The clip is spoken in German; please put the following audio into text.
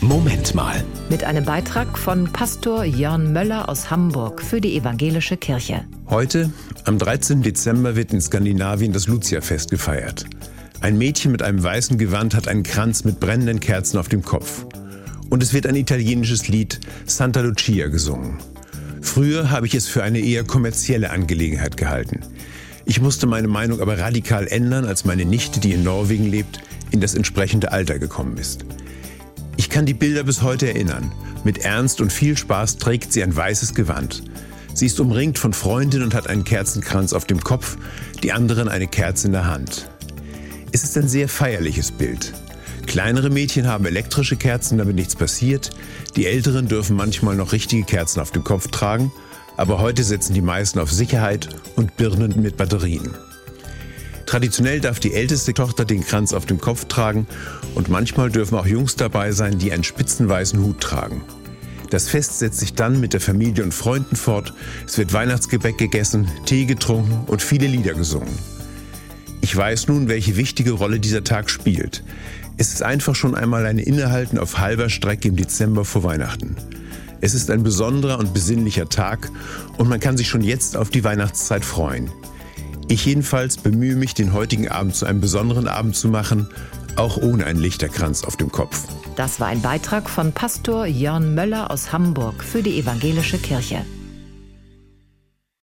Moment mal. Mit einem Beitrag von Pastor Jörn Möller aus Hamburg für die Evangelische Kirche. Heute, am 13. Dezember, wird in Skandinavien das Lucia-Fest gefeiert. Ein Mädchen mit einem weißen Gewand hat einen Kranz mit brennenden Kerzen auf dem Kopf. Und es wird ein italienisches Lied Santa Lucia gesungen. Früher habe ich es für eine eher kommerzielle Angelegenheit gehalten. Ich musste meine Meinung aber radikal ändern, als meine Nichte, die in Norwegen lebt, in das entsprechende Alter gekommen ist. Ich kann die Bilder bis heute erinnern. Mit Ernst und viel Spaß trägt sie ein weißes Gewand. Sie ist umringt von Freundinnen und hat einen Kerzenkranz auf dem Kopf, die anderen eine Kerze in der Hand. Es ist ein sehr feierliches Bild. Kleinere Mädchen haben elektrische Kerzen, damit nichts passiert. Die Älteren dürfen manchmal noch richtige Kerzen auf dem Kopf tragen, aber heute setzen die meisten auf Sicherheit und Birnen mit Batterien. Traditionell darf die älteste Tochter den Kranz auf dem Kopf tragen und manchmal dürfen auch Jungs dabei sein, die einen spitzen weißen Hut tragen. Das Fest setzt sich dann mit der Familie und Freunden fort. Es wird Weihnachtsgebäck gegessen, Tee getrunken und viele Lieder gesungen. Ich weiß nun, welche wichtige Rolle dieser Tag spielt. Es ist einfach schon einmal ein Innehalten auf halber Strecke im Dezember vor Weihnachten. Es ist ein besonderer und besinnlicher Tag und man kann sich schon jetzt auf die Weihnachtszeit freuen. Ich jedenfalls bemühe mich, den heutigen Abend zu einem besonderen Abend zu machen, auch ohne einen Lichterkranz auf dem Kopf. Das war ein Beitrag von Pastor Jörn Möller aus Hamburg für die Evangelische Kirche.